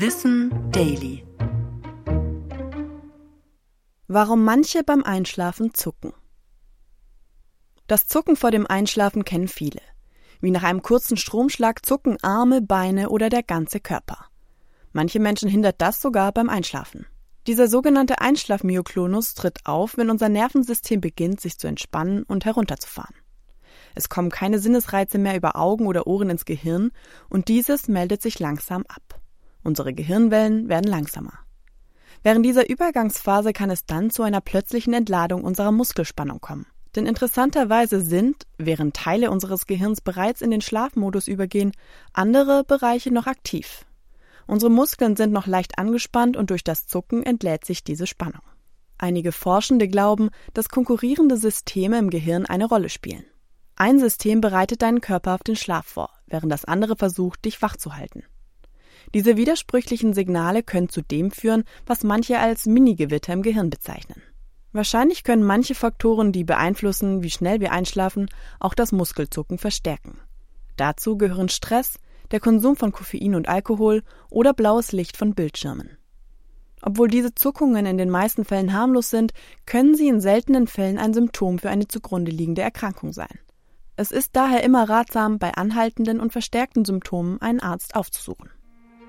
Wissen Daily. Warum manche beim Einschlafen zucken. Das Zucken vor dem Einschlafen kennen viele. Wie nach einem kurzen Stromschlag zucken Arme, Beine oder der ganze Körper. Manche Menschen hindert das sogar beim Einschlafen. Dieser sogenannte Einschlafmyoklonus tritt auf, wenn unser Nervensystem beginnt, sich zu entspannen und herunterzufahren. Es kommen keine Sinnesreize mehr über Augen oder Ohren ins Gehirn und dieses meldet sich langsam ab. Unsere Gehirnwellen werden langsamer. Während dieser Übergangsphase kann es dann zu einer plötzlichen Entladung unserer Muskelspannung kommen. Denn interessanterweise sind, während Teile unseres Gehirns bereits in den Schlafmodus übergehen, andere Bereiche noch aktiv. Unsere Muskeln sind noch leicht angespannt und durch das Zucken entlädt sich diese Spannung. Einige Forschende glauben, dass konkurrierende Systeme im Gehirn eine Rolle spielen. Ein System bereitet deinen Körper auf den Schlaf vor, während das andere versucht, dich wach zu halten. Diese widersprüchlichen Signale können zu dem führen, was manche als Mini-Gewitter im Gehirn bezeichnen. Wahrscheinlich können manche Faktoren, die beeinflussen, wie schnell wir einschlafen, auch das Muskelzucken verstärken. Dazu gehören Stress, der Konsum von Koffein und Alkohol oder blaues Licht von Bildschirmen. Obwohl diese Zuckungen in den meisten Fällen harmlos sind, können sie in seltenen Fällen ein Symptom für eine zugrunde liegende Erkrankung sein. Es ist daher immer ratsam, bei anhaltenden und verstärkten Symptomen einen Arzt aufzusuchen.